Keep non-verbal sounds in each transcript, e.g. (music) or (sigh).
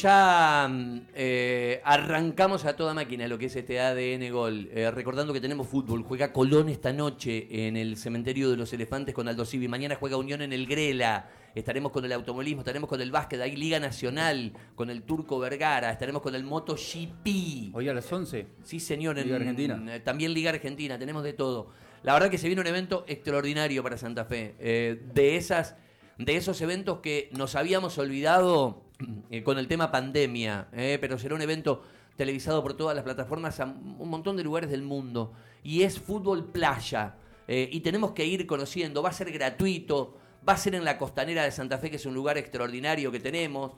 ya mm, eh, arrancamos a toda máquina lo que es este ADN Gol. Eh, recordando que tenemos fútbol. Juega Colón esta noche en el Cementerio de los Elefantes con Aldo Civi. Mañana juega Unión en el Grela. Estaremos con el automovilismo, estaremos con el básquet. Hay Liga Nacional con el Turco Vergara. Estaremos con el MotoGP. Hoy a las 11. Sí, señor. Liga en- Argentina. eh, También Liga Argentina. Tenemos de todo. La verdad que se viene un evento extraordinario para Santa Fe. Eh, de, esas, de esos eventos que nos habíamos olvidado (clears throat) eh, con el tema pandemia. eh, pero será un evento televisado por todas las plataformas a un montón de lugares del mundo. Y es fútbol playa. Eh, y tenemos que ir conociendo. Va a ser gratuito. Va a ser en la costanera de Santa Fe, que es un lugar extraordinario que tenemos.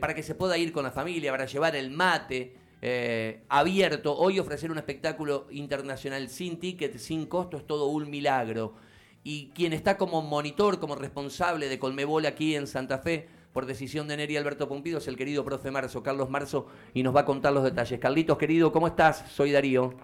para que se pueda ir con la familia, para llevar el mate abierto. Hoy ofrecer un espectáculo internacional sin ticket, sin costo, es todo un milagro. Y quien está como monitor, como responsable de Colmebol aquí en Santa Fe, por decisión de Neri Alberto Pompido, es el querido profe Marzo, Carlos Marzo, y nos va a contar los detalles. Carlitos, querido, ¿cómo estás? Soy Darío.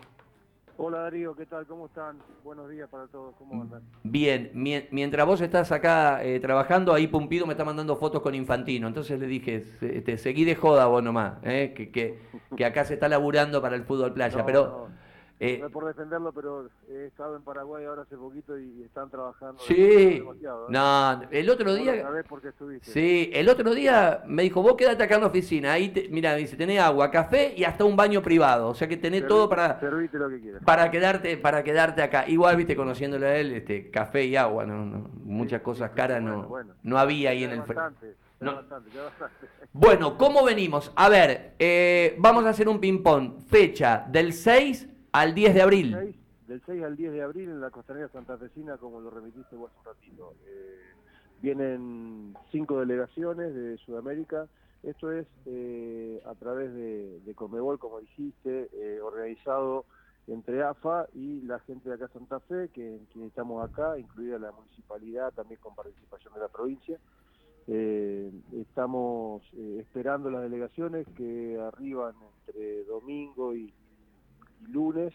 Hola Darío, ¿qué tal? ¿Cómo están? Buenos días para todos, ¿cómo andan? Bien, mien- mientras vos estás acá eh, trabajando, ahí Pumpido me está mandando fotos con Infantino. Entonces le dije, se- este, seguí de joda vos nomás, eh, que, que, que acá se está laburando para el fútbol playa. No, pero no, eh, no es por defenderlo, pero he estado en Paraguay ahora hace poquito y están trabajando. sí, demasiado, ¿eh? no, el otro día... por estuviste. Sí, el otro día me dijo, vos quédate acá en la oficina, ahí, te- mira, dice, tenés agua, café y hasta un baño privado, o sea que tenés todo para, lo que quieras. para quedarte para quedarte acá. Igual, viste, conociéndole a él, este, café y agua, no, no, muchas cosas caras no, Bueno, no había ahí en el... fre- bastante, ya No. bastante, ya bastante. (laughs) Bueno, ¿cómo venimos? A ver, eh, vamos a hacer un ping-pong. Fecha del 6 al 10 de abril. Del 6 al 10 de abril en la costanera santafesina, como lo remitiste vos hace un ratito. Eh, vienen cinco delegaciones de Sudamérica. Esto es eh, a través de, de Comebol, como dijiste, eh, organizado entre AFA y la gente de acá Santa Fe, que estamos acá, incluida la municipalidad, también con participación de la provincia. Eh, estamos eh, esperando las delegaciones que arriban entre domingo y, lunes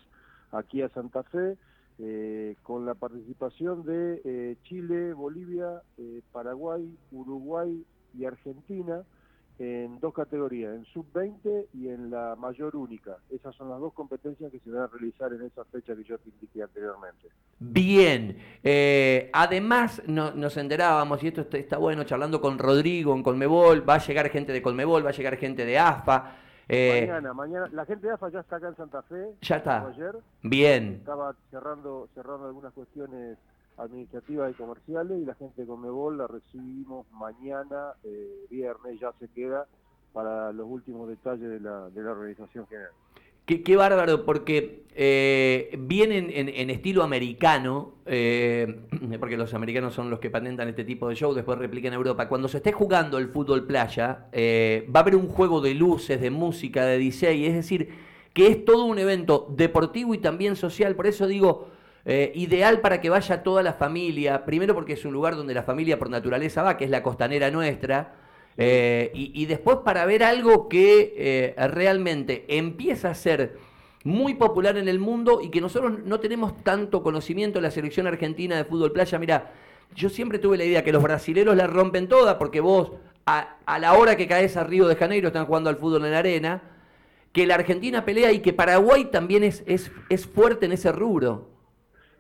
aquí a Santa Fe, eh, con la participación de eh, Chile, Bolivia, eh, Paraguay, Uruguay y Argentina en dos categorías, en sub-20 y en la mayor única. Esas son las dos competencias que se van a realizar en esa fecha que yo te indiqué anteriormente. Bien. Eh, además, no- nos enterábamos, y esto está, está bueno, charlando con Rodrigo en Colmebol, va a llegar gente de Colmebol, va a llegar gente de AFA. Eh, mañana, mañana, la gente de AFA ya está acá en Santa Fe. Ya está. Ayer bien. estaba cerrando, cerrando algunas cuestiones administrativas y comerciales y la gente de Conmebol la recibimos mañana, eh, viernes, ya se queda para los últimos detalles de la, de la organización general. Qué, bárbaro, porque eh, vienen en, en estilo americano, eh, (clears throat) porque los americanos son los que patentan este tipo de show, después replican en Europa. Cuando se esté jugando el fútbol playa, eh, va a haber un juego de luces, de música, de DJ, es decir, que es todo un evento deportivo y también social. Por eso digo, eh, ideal para que vaya toda la familia. Primero porque es un lugar donde la familia por naturaleza va, que es la costanera nuestra. Eh, y, y después para ver algo que eh, realmente empieza a ser muy popular en el mundo y que nosotros no tenemos tanto conocimiento de la selección argentina de fútbol playa. Mira, yo siempre tuve la idea que los brasileros la rompen toda porque vos a, a la hora que caes a Río de Janeiro están jugando al fútbol en la arena, que la Argentina pelea y que Paraguay también es, es, es fuerte en ese rubro.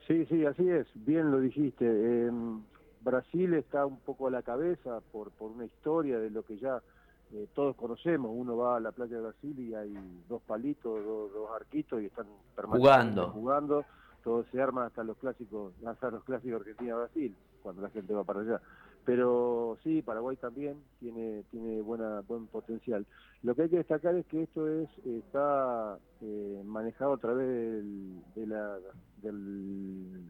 Sí, sí, así es, bien lo dijiste. Eh, Brasil está un poco a la cabeza por, por una historia de lo que ya eh, todos conocemos. Uno va a la playa de Brasil y hay dos palitos, dos, dos arquitos y están permanentemente Jugando. jugando. Todo se arma hasta los clásicos, hasta los clásicos Argentina-Brasil, cuando la gente va para allá. Pero sí, Paraguay también tiene tiene buena buen potencial. Lo que hay que destacar es que esto es está eh, manejado a través del- de la del-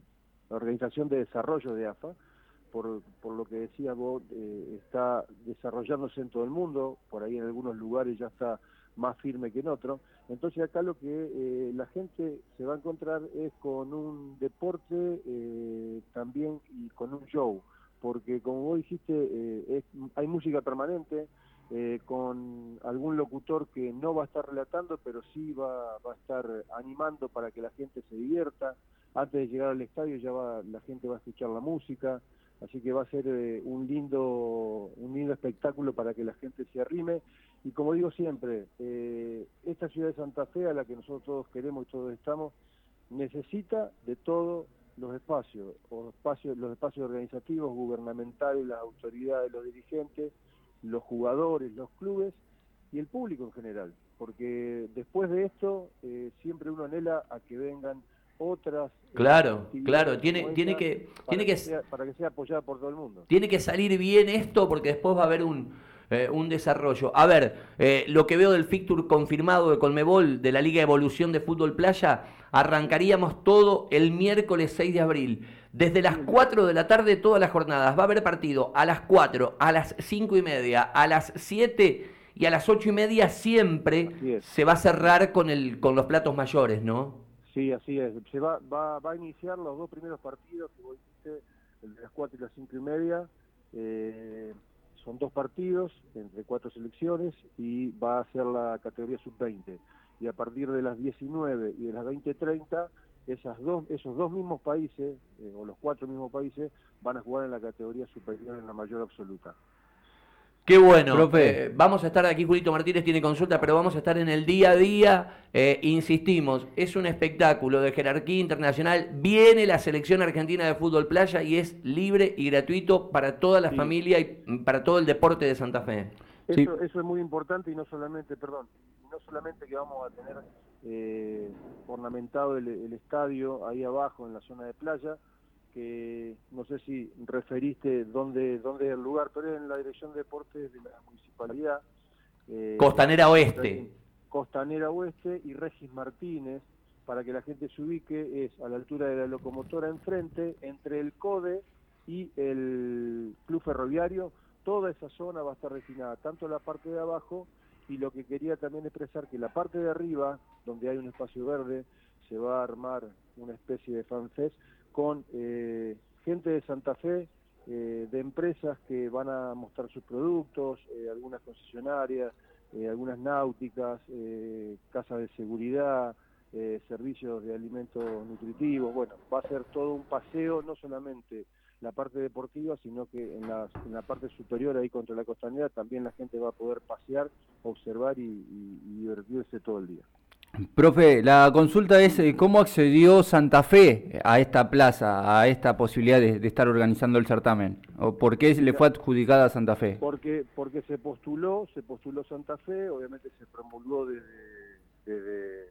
la Organización de Desarrollo de AFA, por, por lo que decía vos, eh, está desarrollándose en todo el mundo, por ahí en algunos lugares ya está más firme que en otros. Entonces acá lo que eh, la gente se va a encontrar es con un deporte eh, también y con un show, porque como vos dijiste, eh, es- hay música permanente, eh, con algún locutor que no va a estar relatando, pero sí va, va a estar animando para que la gente se divierta. Antes de llegar al estadio ya va, la gente va a escuchar la música. Así que va a ser eh, un lindo un lindo espectáculo para que la gente se arrime. Y como digo siempre eh, esta ciudad de Santa Fe a la que nosotros todos queremos y todos estamos necesita de todos los espacios, espacios los espacios organizativos gubernamentales las autoridades los dirigentes los jugadores los clubes y el público en general. Porque después de esto eh, siempre uno anhela a que vengan otras eh, claro claro tiene tiene que tiene que, para que sea apoyada por todo el mundo tiene que salir bien esto porque después va a haber un eh, un desarrollo. A ver, lo que veo del fixture confirmado de Colmebol de la Liga Evolución de Fútbol Playa, arrancaríamos todo el miércoles 6 de abril. Desde las 4 de la tarde todas las jornadas. Va a haber partido a las 4, a las 5 y media, a las 7 y a las ocho y media siempre se va a cerrar con, el, con los platos mayores, ¿no? Sí, así es. Se va, va, va a iniciar los dos primeros partidos que vos dijiste, el de las cuatro y las cinco y media. Eh, son dos partidos entre cuatro selecciones y va a ser la categoría sub-20. Y a partir de las 19 y de las 20.30, esas dos, esos dos mismos países, eh, o los cuatro mismos países, van a jugar en la categoría superior en la mayor absoluta. Qué bueno. Profe. Eh, vamos a estar aquí, Julito Martínez tiene consulta, pero vamos a estar en el día a día. Eh, insistimos, es un espectáculo de jerarquía internacional. Viene la selección argentina de fútbol playa y es libre y gratuito para toda la familia y para todo el deporte de Santa Fe. Eso, eso es muy importante y no solamente, perdón, no solamente que vamos a tener eh, ornamentado el estadio ahí abajo en la zona de playa, que no sé si referiste dónde, dónde es el lugar, pero es en la Dirección de Deportes de la Municipalidad. Eh, Costanera Oeste. Costanera Oeste y Regis Martínez, para que la gente se ubique, es a la altura de la locomotora enfrente, entre el CODE y el Club Ferroviario. Toda esa zona va a estar destinada, tanto la parte de abajo, y lo que quería también expresar que la parte de arriba, donde hay un espacio verde, se va a armar una especie de fanfest con eh, gente de Santa Fe, eh, de empresas que van a mostrar sus productos, eh, algunas concesionarias, algunas náuticas, casas de seguridad, servicios de alimentos nutritivos. Bueno, va a ser todo un paseo, no solamente la parte deportiva, sino que en la, parte superior ahí contra la costanera también la gente va a poder pasear, observar y divertirse todo el día. Profe, la consulta es eh, cómo accedió Santa Fe a esta plaza, a esta posibilidad de, estar organizando el certamen, o por qué le fue adjudicada a Santa Fe. Porque porque se postuló, se postuló Santa Fe, obviamente se promulgó desde, desde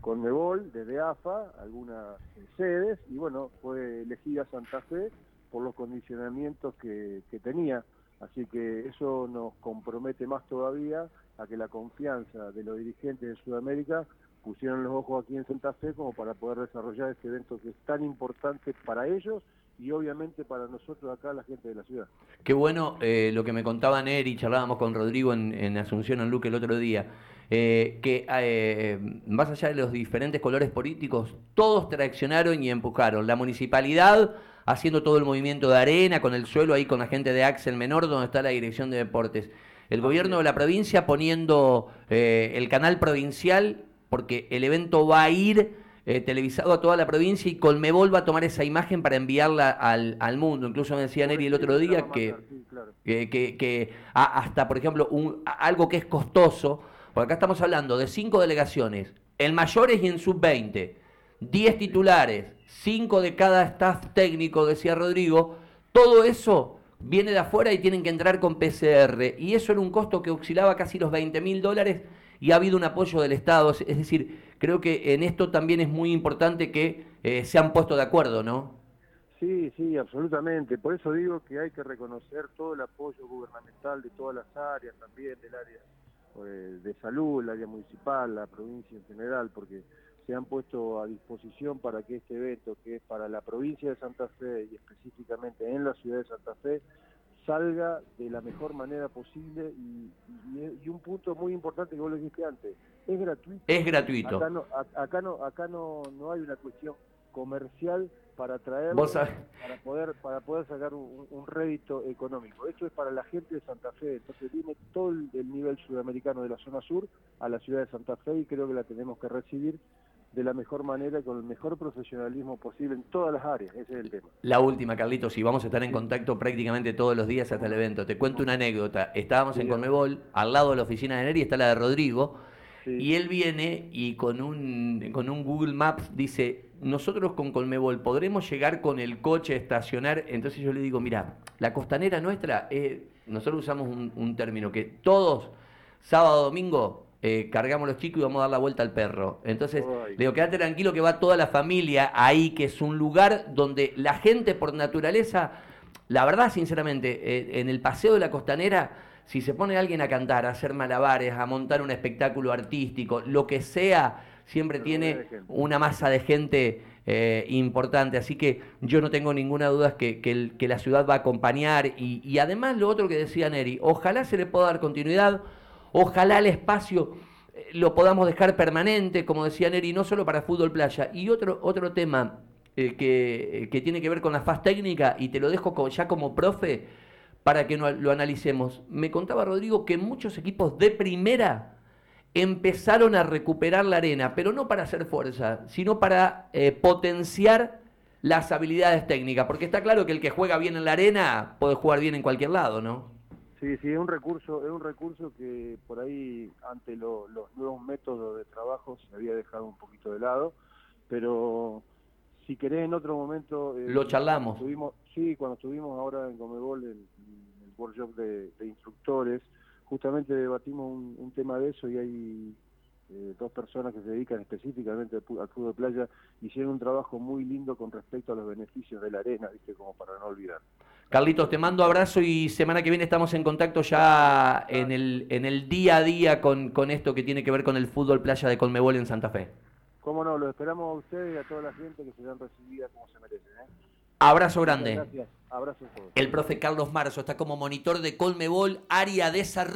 Conmebol, desde AFA, algunas sedes y bueno fue elegida Santa Fe por los condicionamientos que, que tenía, así que eso nos compromete más todavía a que la confianza de los dirigentes de Sudamérica pusieron los ojos aquí en Santa Fe como para poder desarrollar este evento que es tan importante para ellos y obviamente para nosotros acá, la gente de la ciudad. Qué bueno eh, lo que me contaba Neri, charlábamos con Rodrigo en, Asunción, en Luque el otro día, eh, que eh, más allá de los diferentes colores políticos, todos traccionaron y empujaron. La municipalidad haciendo todo el movimiento de arena, con el suelo ahí con la gente de Axel Menor, donde está la dirección de deportes el gobierno de la provincia poniendo eh, el canal provincial, porque el evento va a ir eh, televisado a toda la provincia y Colmebol va a tomar esa imagen para enviarla al, al mundo. Incluso me decía Neri el otro día que, que, que, hasta, por ejemplo, un, algo que es costoso, porque acá estamos hablando de cinco delegaciones, en mayores y en sub-20, 10 titulares, 5 de cada staff técnico, decía Rodrigo, todo eso viene de afuera y tienen que entrar con PCR. Y eso era un costo que oscilaba casi los 20 mil dólares y ha habido un apoyo del Estado. Es decir, creo que en esto también es muy importante que eh, se han puesto de acuerdo, ¿no? Sí, sí, absolutamente. Por eso digo que hay que reconocer todo el apoyo gubernamental de todas las áreas, también del área eh, de salud, el área municipal, la provincia en general, porque se han puesto a disposición para que este evento, que es para la provincia de Santa Fe y específicamente en la ciudad de Santa Fe, salga de la mejor manera posible y, un punto muy importante que vos lo dijiste antes, es gratuito. Es gratuito. Acá no, acá no, acá no, no hay una cuestión comercial para traerlo, para poder para poder sacar un, rédito económico. Esto es para la gente de Santa Fe, entonces viene todo el nivel sudamericano de la zona sur a la ciudad de Santa Fe y creo que la tenemos que recibir de la mejor manera, con el mejor profesionalismo posible en todas las áreas, ese es el tema. La última, Carlitos, y vamos a estar en contacto prácticamente todos los días hasta el evento. Te cuento una anécdota. Estábamos en Conmebol, al lado de la oficina de Neri está la de Rodrigo, y él viene y con un, con un Google Maps dice, nosotros con Conmebol podremos llegar con el coche a estacionar. Entonces yo le digo, mira, la costanera nuestra, eh, nosotros usamos un, término que todos, sábado, domingo, eh, cargamos los chicos y vamos a dar la vuelta al perro. Entonces, le digo, quédate tranquilo que va toda la familia ahí, que es un lugar donde la gente por naturaleza, la verdad, sinceramente, eh, en el paseo de la costanera, si se pone alguien a cantar, a hacer malabares, a montar un espectáculo artístico, lo que sea, siempre tiene una masa de gente eh, importante. Así que yo no tengo ninguna duda que, que, la ciudad va a acompañar. Y, y, además lo otro que decía Neri, ojalá se le pueda dar continuidad, ojalá el espacio eh, lo podamos dejar permanente, como decía Neri, no solo para fútbol playa. Y otro, otro tema eh, que, que, tiene que ver con la faz técnica, y te lo dejo ya como profe para que lo analicemos. Me contaba Rodrigo que muchos equipos de primera empezaron a recuperar la arena, pero no para hacer fuerza, sino para eh, potenciar las habilidades técnicas, porque está claro que el que juega bien en la arena puede jugar bien en cualquier lado, ¿no? Sí, sí, es un recurso, es un recurso que por ahí ante los nuevos métodos de trabajo se había dejado un poquito de lado, pero si querés en otro momento... Eh, Lo charlamos. sí, cuando estuvimos ahora en Comebol, en, el workshop de instructores, justamente debatimos un, tema de eso y hay eh, dos personas que se dedican específicamente al, fútbol de playa, hicieron un trabajo muy lindo con respecto a los beneficios de la arena, ¿viste? como para no olvidar. Carlitos, te mando abrazo y semana que viene estamos en contacto ya en el, en el día a día con, con esto que tiene que ver con el fútbol playa de Colmebol en Santa Fe. Cómo no, lo esperamos a ustedes y a toda la gente que sean recibidas como se merecen. ¿eh? Abrazo grande. Gracias, abrazo a todos. El profe Carlos Marzo está como monitor de Colmebol, área de desarrollo.